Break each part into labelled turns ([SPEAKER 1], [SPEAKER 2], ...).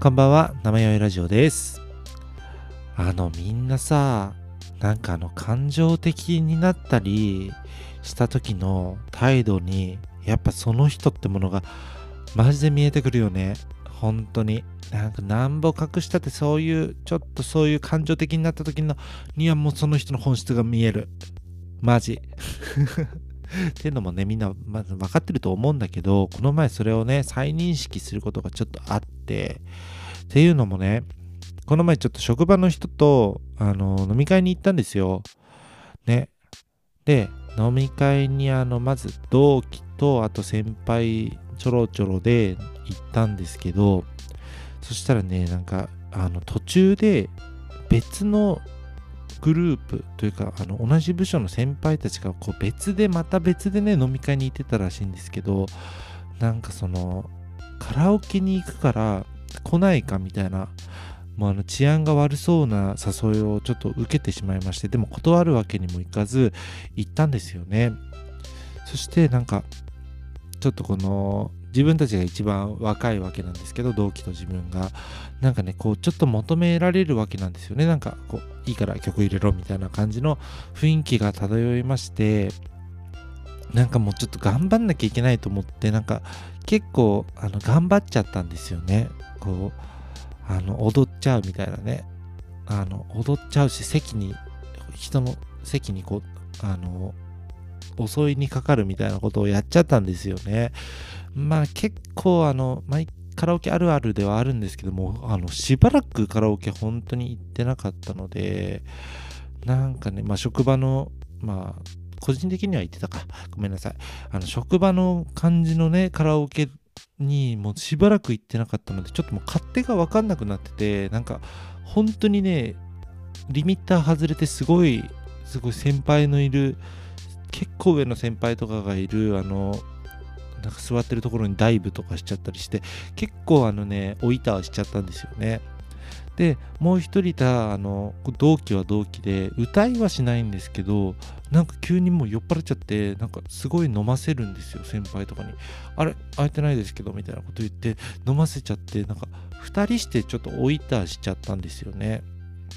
[SPEAKER 1] こんばんは、生よいラジオです。あの、みんなさ、なんかあの、感情的になったりした時の態度に、やっぱその人ってものが、マジで見えてくるよね。本当に。なんか、なんぼ隠したってそういう、ちょっとそういう感情的になった時の、にはもうその人の本質が見える。マジ。っていうのもね、みんな、まず分かってると思うんだけど、この前それをね、再認識することがちょっとあって、っていうのもね、この前ちょっと職場の人と、あの、飲み会に行ったんですよ。ね。で、飲み会に、あの、まず同期と、あと先輩ちょろちょろで行ったんですけど、そしたらね、なんか、あの、途中で別のグループというかあの同じ部署の先輩たちがこう別でまた別でね飲み会に行ってたらしいんですけどなんかそのカラオケに行くから来ないかみたいなもうあの治安が悪そうな誘いをちょっと受けてしまいましてでも断るわけにもいかず行ったんですよね。そしてなんかちょっとこの自分たちが一番若いわけなんですけど同期と自分が。なんかねこうちょっと求められるわけなんですよね。なんかこういいから曲入れろみたいな感じの雰囲気が漂いましてなんかもうちょっと頑張んなきゃいけないと思ってなんか結構あの頑張っちゃったんですよね。こうあの踊っちゃうみたいなね。あの踊っちゃうし席に人の席にこうあの襲いにかかるみたいなことをやっちゃったんですよね。まあ結構あの毎カラオケあるあるではあるんですけどもあのしばらくカラオケ本当に行ってなかったのでなんかねまあ職場のまあ個人的には行ってたか。ごめんなさい。あの職場の感じのねカラオケにもうしばらく行ってなかったのでちょっともう勝手が分かんなくなっててなんか本当にねリミッター外れてすごいすごい先輩のいる結構上の先輩とかがいるあのなんか座ってるところにダイブとかしちゃったりして結構あのねおいたしちゃったんですよね。でもう一人いたあの同期は同期で歌いはしないんですけどなんか急にもう酔っ払っちゃってなんかすごい飲ませるんですよ先輩とかに。あれ空いてないですけどみたいなこと言って飲ませちゃってなんか2人してちょっとおいたしちゃったんですよね。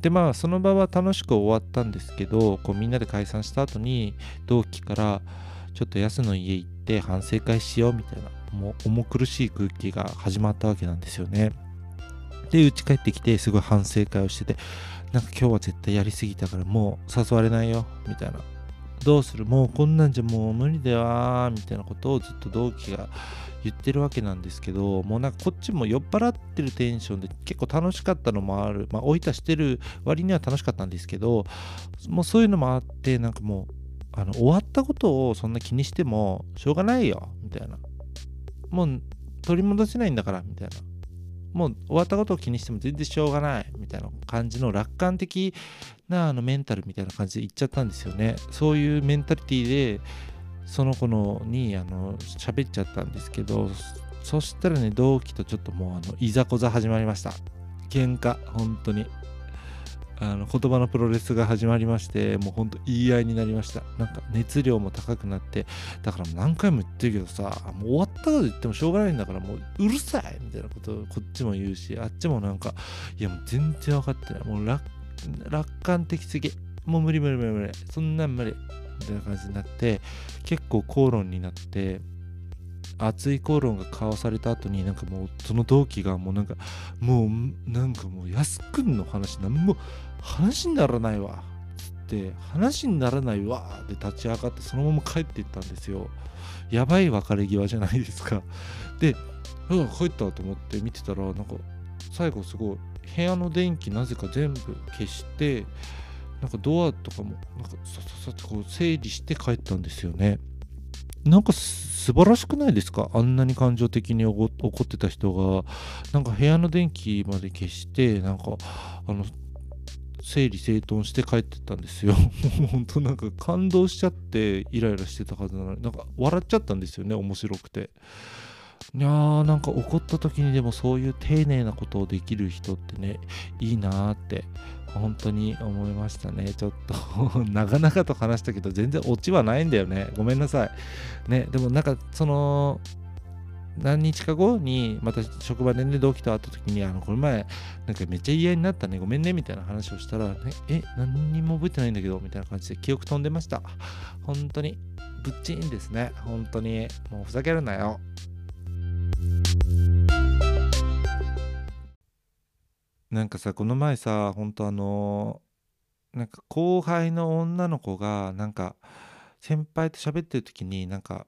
[SPEAKER 1] でまあその場は楽しく終わったんですけどこうみんなで解散した後に同期からちょっと安の家行って反省会しようみたいなもう重苦しい空気が始まったわけなんですよね。で家帰ってきてすごい反省会をしててなんか今日は絶対やりすぎたからもう誘われないよみたいな。どうする？もうこんなんじゃもう無理だわみたいなことをずっと同期が言ってるわけなんですけどもうなんかこっちも酔っ払ってるテンションで結構楽しかったのもある。まあ置いたしてる割には楽しかったんですけどもうそういうのもあってなんかもうあの終わったことをそんな気にしてもしょうがないよみたいな。もう取り戻せないんだからみたいな。もう終わったことを気にしても全然しょうがないみたいな感じの楽観的なあのメンタルみたいな感じで言っちゃったんですよね。そういうメンタリティでその子のにあの喋っちゃったんですけどそしたらね同期とちょっともうあのいざこざ始まりました。喧嘩本当に。あの言葉のプロレスが始まりましてもうほんと言い合いになりました。なんか熱量も高くなってだから何回も言ってるけどさもう終わったこと言ってもしょうがないんだからもううるさい!みたいなことをこっちも言うしあっちもなんかいやもう全然分かってない。もう楽楽観的すぎ。もう無理無理無理無理。そんなん無理。みたいな感じになって結構口論になって熱い口論が交わされた後になんかもうその同期がもうなんかもうなんかもう安くんの話なんも話にならないわっつって話にならないわで立ち上がってそのまま帰っていったんですよ。やばい別れ際じゃないですか。でうわ帰ったと思って見てたらなんか最後すごい部屋の電気なぜか全部消してなんかドアとかもなんかさささってこう整理して帰ったんですよね。なんか素晴らしくないですか？あんなに感情的に怒ってた人が。なんか部屋の電気まで消してなんかあの整理整頓して帰ってったんですよ。もう本当なんか感動しちゃってイライラしてたはずなのになんか笑っちゃったんですよね面白くて。いやーなんか怒った時にでもそういう丁寧なことをできる人ってねいいなーって本当に思いましたねちょっと 長々と話したけど全然オチはないんだよねごめんなさいねでもなんかその何日か後にまた職場でね同期と会った時にあのこの前なんかめっちゃ嫌になったねごめんねみたいな話をしたら、ね、え何にも覚えてないんだけどみたいな感じで記憶飛んでました。本当にぶっちんですね。本当にもうふざけるなよ。なんかさこの前さ本当あのなんか後輩の女の子がなんか先輩と喋ってる時になんか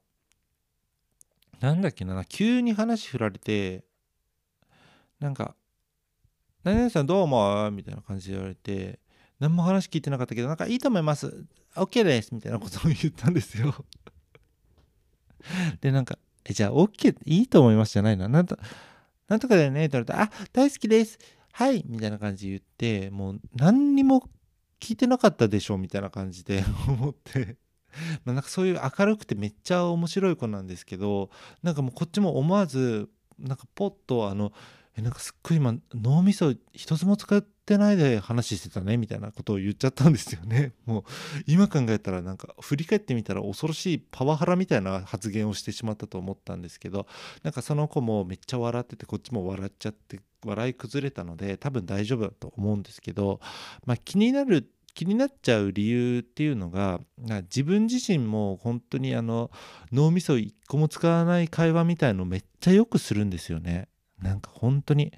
[SPEAKER 1] なんだっけな急に話振られてなんか「何々さんどう思う?」みたいな感じで言われて何も話聞いてなかったけどなんかいいと思います。OK ですみたいなことを言ったんですよ。でなんか「えじゃあ OK いいと思います」じゃないななんとなんとかだよね？って言われたあ大好きです。はいみたいな感じで言ってもう何にも聞いてなかったでしょみたいな感じで思って。まあなんかそういう明るくてめっちゃ面白い子なんですけどなんかもうこっちも思わずなんかポッとあのえなんかすっごい今脳みそ一つも使ってないで話してたねみたいなことを言っちゃったんですよね。もう今考えたらなんか振り返ってみたら恐ろしいパワハラみたいな発言をしてしまったと思ったんですけどなんかその子もめっちゃ笑っててこっちも笑っちゃって笑い崩れたので多分大丈夫だと思うんですけど、まあ、気になる気になっちゃう理由っていうのが自分自身も本当にあの脳みそ一個も使わない会話みたいのめっちゃよくするんですよね。なんか本当に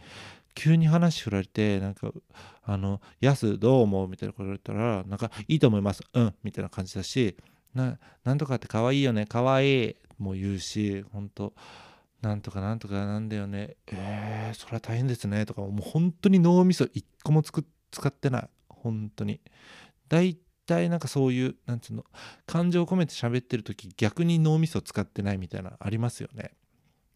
[SPEAKER 1] 急に話振られてなんか「あのやすどう思う?」みたいなこと言われたらなんか「いいと思いますうん」みたいな感じだしななんとかって可愛いよね可愛いも言うし本当なんとかなんとかなんだよねえー、それは大変ですねとかもう本当に脳みそ一個も使ってない本当に。大体なんかそういうなんつうの感情を込めて喋ってる時逆に脳みそ使ってないみたいなありますよね。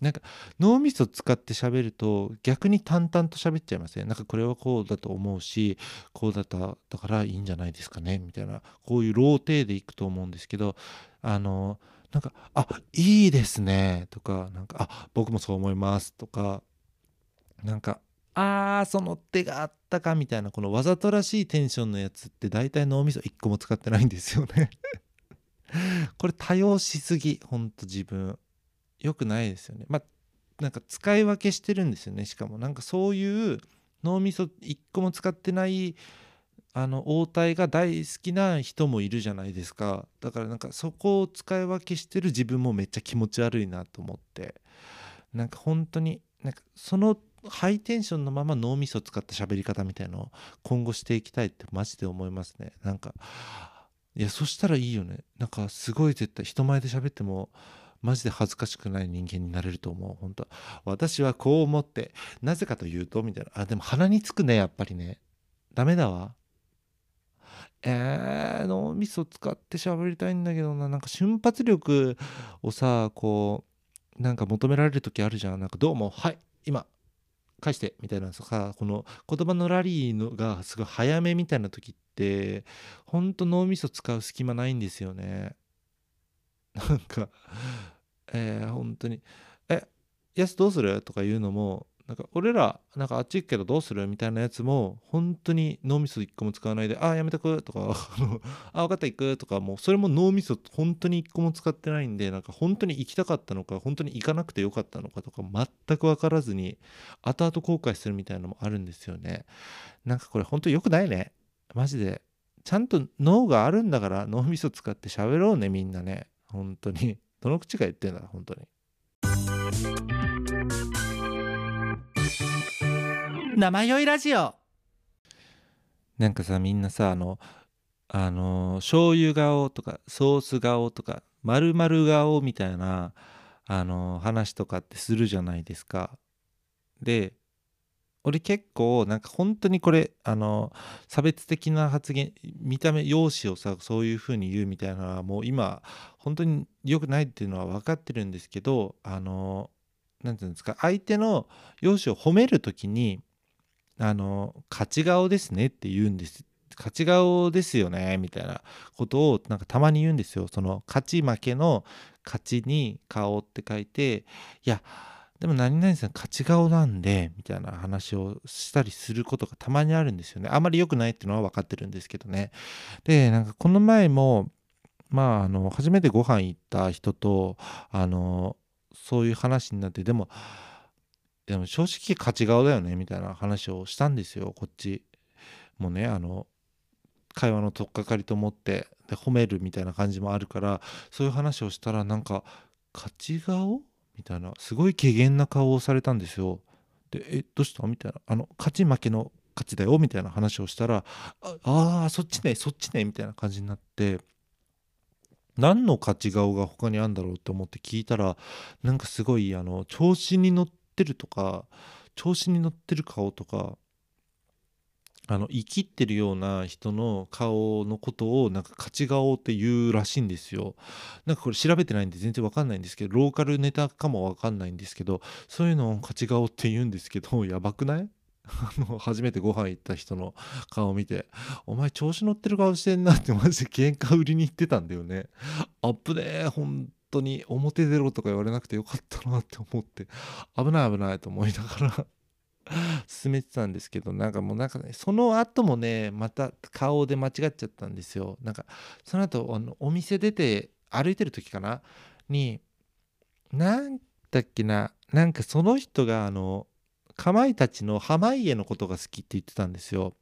[SPEAKER 1] なんか脳みそ使って喋ると逆に淡々と喋っちゃいますね。なんかこれはこうだと思うしこうだっただからいいんじゃないですかねみたいな。こういうローテーでいくと思うんですけどあのなんか「あいいですね」とか「なんかあ僕もそう思います」とかなんかあーその手があったかみたいなこのわざとらしいテンションのやつって大体脳みそ1個も使ってないんですよね。これ多用しすぎほんと自分。良くないですよね。まあなんか使い分けしてるんですよねしかも。なんかそういう脳みそ1個も使ってないあの応対が大好きな人もいるじゃないですか。だからなんかそこを使い分けしてる自分もめっちゃ気持ち悪いなと思って。なんか本当になんかそのハイテンションのまま脳みそ使った喋り方みたいのを今後していきたいってマジで思いますね。なんかいやそしたらいいよね。なんかすごい絶対人前で喋ってもマジで恥ずかしくない人間になれると思う。本当私はこう思ってなぜかというとみたいな。あでも鼻につくねやっぱりね。ダメだわ。えー、脳みそ使って喋りたいんだけどな。なんか瞬発力をさこうなんか求められる時あるじゃん。なんかどうもはい今返してみたいなさこの言葉のラリーのがすごい早めみたいな時ってほんと脳みそ使う隙間ないんですよね なんかえー、本当に「えやすどうする?」とか言うのもなんか俺らなんかあっち行くけどどうするみたいなやつも本当に脳みそ一個も使わないで「あやめとく」とか「ああ分かった行く」とかもうそれも脳みそ本当に一個も使ってないんでなんか本当に行きたかったのか本当に行かなくてよかったのかとか全く分からずに後々後悔するみたいなのもあるんですよね。なんかこれ本当良くないね。マジで。ちゃんと脳があるんだから脳みそ使って喋ろうねみんなね。本当に。どの口が言ってんだ本当に。生酔いラジオ。なんかさみんなさあのあの醤油顔とかソース顔とか丸々顔みたいなあの話とかってするじゃないですか。で俺結構なんか本当にこれあの差別的な発言見た目容姿をさそういう風に言うみたいなのはもう今本当に良くないっていうのは分かってるんですけどあの何て言うんですか相手の容姿を褒める時にあの勝ち顔ですねって言うんです。勝ち顔ですよねみたいなことをなんかたまに言うんですよ。その勝ち負けの勝ちに顔って書いていやでも何々さん勝ち顔なんでみたいな話をしたりすることがたまにあるんですよね。あんまり良くないっていうのは分かってるんですけどね。でなんかこの前もまああの初めてご飯行った人とあのそういう話になってでもでも正直勝ち顔だよねみたいな話をしたんですよ。こっちもねあの会話の取っかかりと思ってで褒めるみたいな感じもあるからそういう話をしたらなんか勝ち顔？みたいなすごい怪げな顔をされたんですよ。でえどうした？みたいな。あの勝ち負けの勝ちだよ？みたいな話をしたらああそっちねそっちねみたいな感じになって何の勝ち顔が他にあんだろうと思って聞いたらなんかすごいあの調子に乗ってるとか調子に乗ってる顔とかあの生きってるような人の顔のことをなんか勝ち顔って言うらしいんですよ。なんかこれ調べてないんで全然わかんないんですけどローカルネタかもわかんないんですけどそういうのを勝ち顔って言うんですけど やばくない？あの初めてご飯行った人の顔を見て「お前調子乗ってる顔してんな」ってマジで喧嘩売りに行ってたんだよね。アップね本当に表出ろとか言われなくてよかったなって思って危ない危ないと思いながら 進めてたんですけどなんかもうなんかねその後もねまた顔で間違っちゃったんですよ。なんかその後あのお店出て歩いてる時かな？になんだっけな？なんかその人があのかまいたちの濱家のことが好きって言ってたんですよ。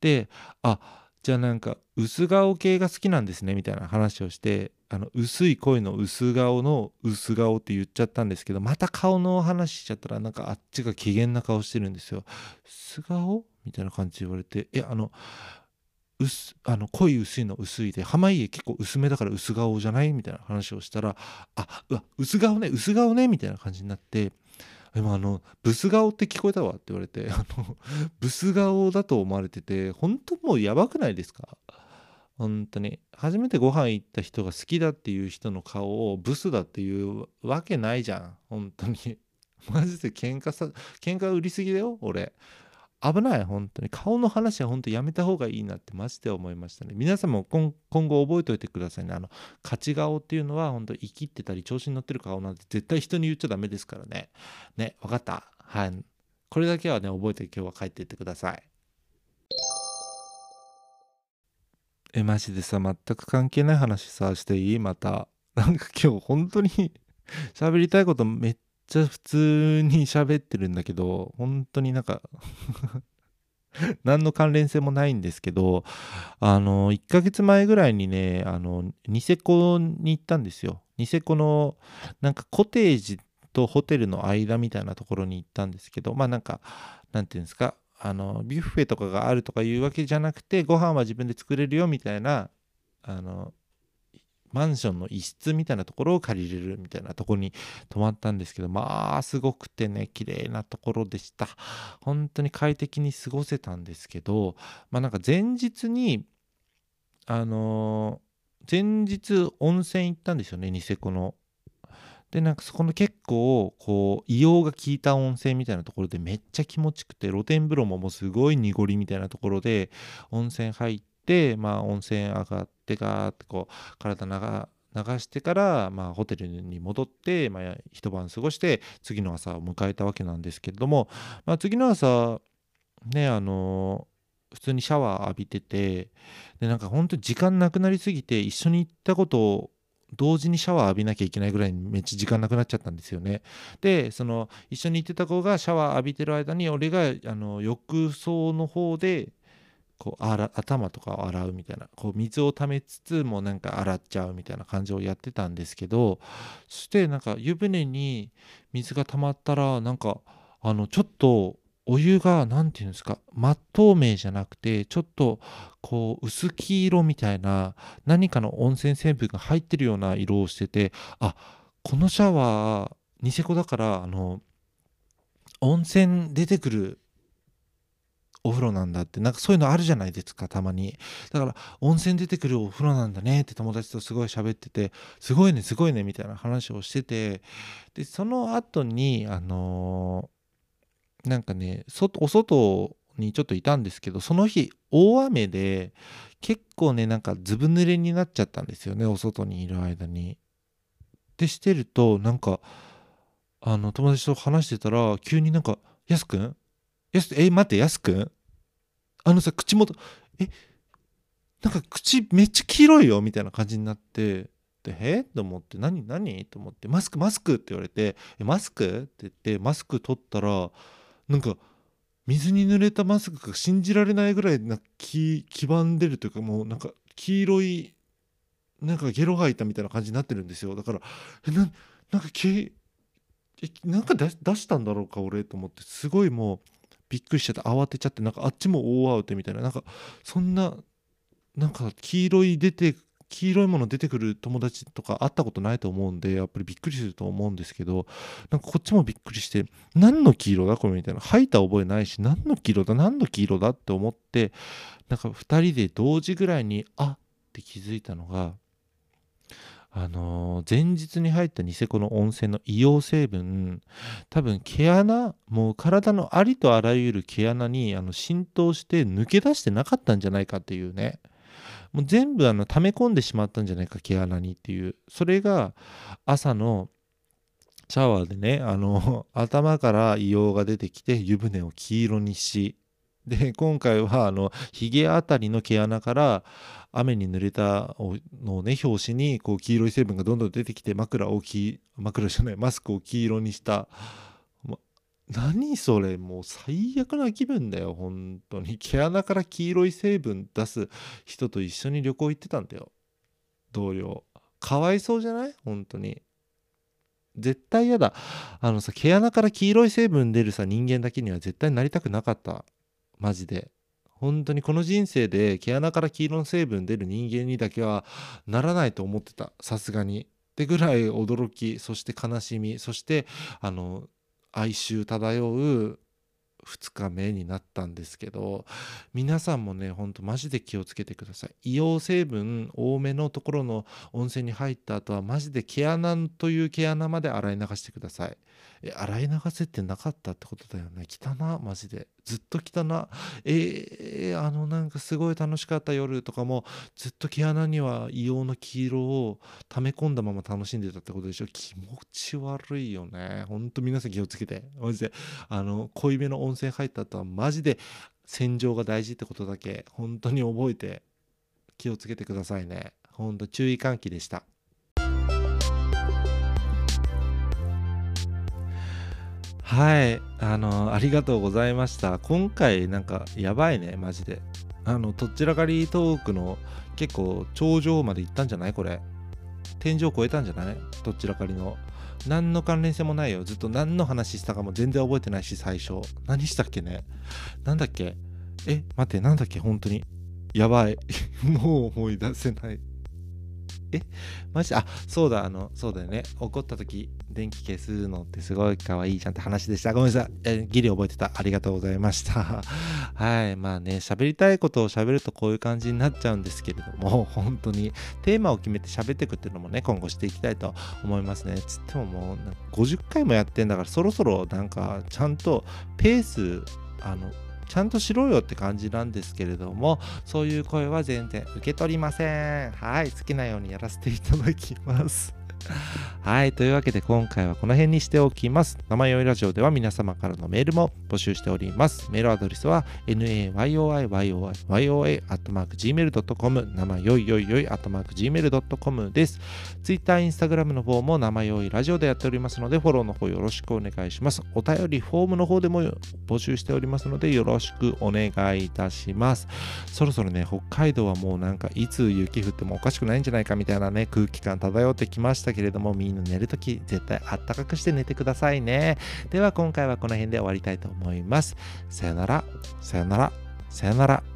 [SPEAKER 1] であじゃあなんか薄顔系が好きなんですねみたいな話をしてあの薄い声の薄顔の薄顔って言っちゃったんですけどまた顔の話しちゃったらなんかあっちが機嫌な顔してるんですよ。素顔？みたいな感じで言われてえあの薄あの濃い薄いの薄いで濱家結構薄めだから薄顔じゃない？みたいな話をしたらあうわ薄顔ね薄顔ねみたいな感じになってでもあのブス顔って聞こえたわって言われて あのブス顔だと思われてて本当もうやばくないですか？本当に。初めてご飯行った人が好きだっていう人の顔をブスだっていうわけないじゃん。本当に。マジで喧嘩さ喧嘩売りすぎだよ俺。危ない本当に。顔の話は本当やめた方がいいなってマジで思いましたね。皆さんも今後覚えておいてくださいね。あの勝ち顔っていうのは本当生きってたり調子に乗ってる顔なんて絶対人に言っちゃダメですからね。ね分かった？はい。これだけはね覚えて今日は帰っていってください。え、マジでさ、全く関係ない話さ、していい？また。なんか今日本当に 喋りたいことめっちゃ普通に喋ってるんだけど、本当になんか何の関連性もないんですけど、あの、1ヶ月前ぐらいにね、あの、ニセコに行ったんですよ。ニセコの、なんかコテージとホテルの間みたいなところに行ったんですけど、まあなんか、なんていうんですか、あのビュッフェとかがあるとかいうわけじゃなくてご飯は自分で作れるよみたいなあのマンションの一室みたいなところを借りれるみたいなとこに泊まったんですけどまあすごくてね綺麗なところでした。本当に快適に過ごせたんですけどまあなんか前日にあの前日温泉行ったんですよねニセコの。でなんかそこの結構こう硫黄が効いた温泉みたいなところでめっちゃ気持ちくて露天風呂ももうすごい濁りみたいなところで温泉入っまあ温泉上がってガーってこう体流してから、まあ、ホテルに戻って、まあ、一晩過ごして次の朝を迎えたわけなんですけれども、まあ、次の朝ねあの普通にシャワー浴びててでなんか本当に時間なくなりすぎて一緒に行ったことを同時にシャワー浴びなきゃいけないぐらいにめっちゃ時間なくなっちゃったんですよね。でその一緒に行ってた子がシャワー浴びてる間に俺があの浴槽の方でこう頭とかを洗うみたいなこう水をためつつもなんか洗っちゃうみたいな感じをやってたんですけどそしてなんか湯船に水が溜まったらなんかあのちょっとお湯が何て言うんですか真っ透明じゃなくてちょっとこう薄黄色みたいな何かの温泉成分が入ってるような色をしててあこのシャワーニセコだからあの温泉出てくるお風呂なんだってなんかそういうのあるじゃないですかたまに。だから温泉出てくるお風呂なんだねって友達とすごい喋っててすごいねすごいねみたいな話をしててでその後にあのなんかね外お外にちょっといたんですけどその日大雨で結構ねなんかずぶ濡れになっちゃったんですよねお外にいる間に。でしてるとなんかあの友達と話してたら急になんか「やすくん？やすえ待ってやすくん？あのさ口元えなんか口めっちゃ黄色いよ」みたいな感じになってってえ？と思って何何？と思ってマスクマスクって言われてえマスク？って言ってマスク取ったらなんか水に濡れたマスクが信じられないぐらいな黄ばんでるというかもうなんか黄色いなんかゲロ吐いたみたいな感じになってるんですよ。だからえななんかけえなんか出したんだろうか俺と思ってすごいもうびっくりしちゃって慌てちゃってなんかあっちも大アウトみたいな。なんかそんななんか黄色い出て黄色いもの出てくる友達とか会ったことないと思うんでやっぱりびっくりすると思うんですけどなんかこっちもびっくりして何の黄色だこれみたいな。吐いた覚えないし何の黄色だ何の黄色だって思ってなんか2人で同時ぐらいにあって気づいたのがあのー前日に入ったニセコの温泉の硫黄成分多分毛穴もう体のありとあらゆる毛穴にあの浸透して抜け出してなかったんじゃないかっていうね。もう全部あの溜め込んでしまったんじゃないか毛穴にっていう。それが朝のシャワーでねあの頭から硫黄が出てきて湯船を黄色にしで今回はあのひげあたりの毛穴から雨に濡れたのをね表紙にこう黄色い成分がどんどん出てきて枕を黄枕じゃないマスクを黄色にした、ま何それもう最悪な気分だよ本当に。毛穴から黄色い成分出す人と一緒に旅行行ってたんだよ。同僚。かわいそうじゃない？本当に。絶対嫌だ。あのさ毛穴から黄色い成分出るさ人間だけには絶対なりたくなかった。マジで。本当にこの人生で毛穴から黄色の成分出る人間にだけはならないと思ってた。さすがに。ってぐらい驚きそして悲しみそしてあの哀愁漂う2日目になったんですけど皆さんもねほんとマジで気をつけてください。硫黄成分多めのところの温泉に入った後はマジで毛穴という毛穴まで洗い流してください。え洗い流せってなかったってことだよね。汚なマジで。ずっと汚な。えー、あのなんかすごい楽しかった夜とかもずっと毛穴には硫黄の黄色を溜め込んだまま楽しんでたってことでしょ。気持ち悪いよね。ほんと皆さん気をつけて。マジで。あの濃いめの温泉入った後はマジで洗浄が大事ってことだけ本当に覚えて気をつけてくださいね。ほんと注意喚起でした。はい。あのありがとうございました。今回なんかやばいねマジで。あのどちらかりトークの結構頂上まで行ったんじゃない？これ。天井超えたんじゃない？どちらかりの。何の関連性もないよ。ずっと何の話したかも全然覚えてないし最初。何したっけね？なんだっけ？え待ってなんだっけ？本当に。やばい。もう思い出せない。えマジ？あそうだあのそうだよね。怒った時電気消すのってすごい可愛いじゃんって話でした。ごめんなさい。えギリ覚えてた。ありがとうございました。はいまあね喋りたいことを喋るとこういう感じになっちゃうんですけれども 本当にテーマを決めて喋っていくっていうのもね今後していきたいと思いますね。つってももう50回もやってんだからそろそろなんかちゃんとペースあのちゃんとしろよって感じなんですけれどもそういう声は全然受け取りません。はい好きなようにやらせていただきます。はい。というわけで今回はこの辺にしておきます。生酔いラジオでは皆様からのメールも募集しております。メールアドレスは nayoiyoiyoi.gmail.com 生酔いよいよい .gmail.com です。Twitter、Instagram の方も生酔いラジオでやっておりますのでフォローの方よろしくお願いします。お便りフォームの方でも募集しておりますのでよろしくお願いいたします。そろそろね、北海道はもうなんかいつ雪降ってもおかしくないんじゃないかみたいなね、空気感漂ってきましたけどけれども、みんな寝るとき絶対あったかくして寝てくださいね。では今回はこの辺で終わりたいと思います。さよなら、さよなら、さよなら。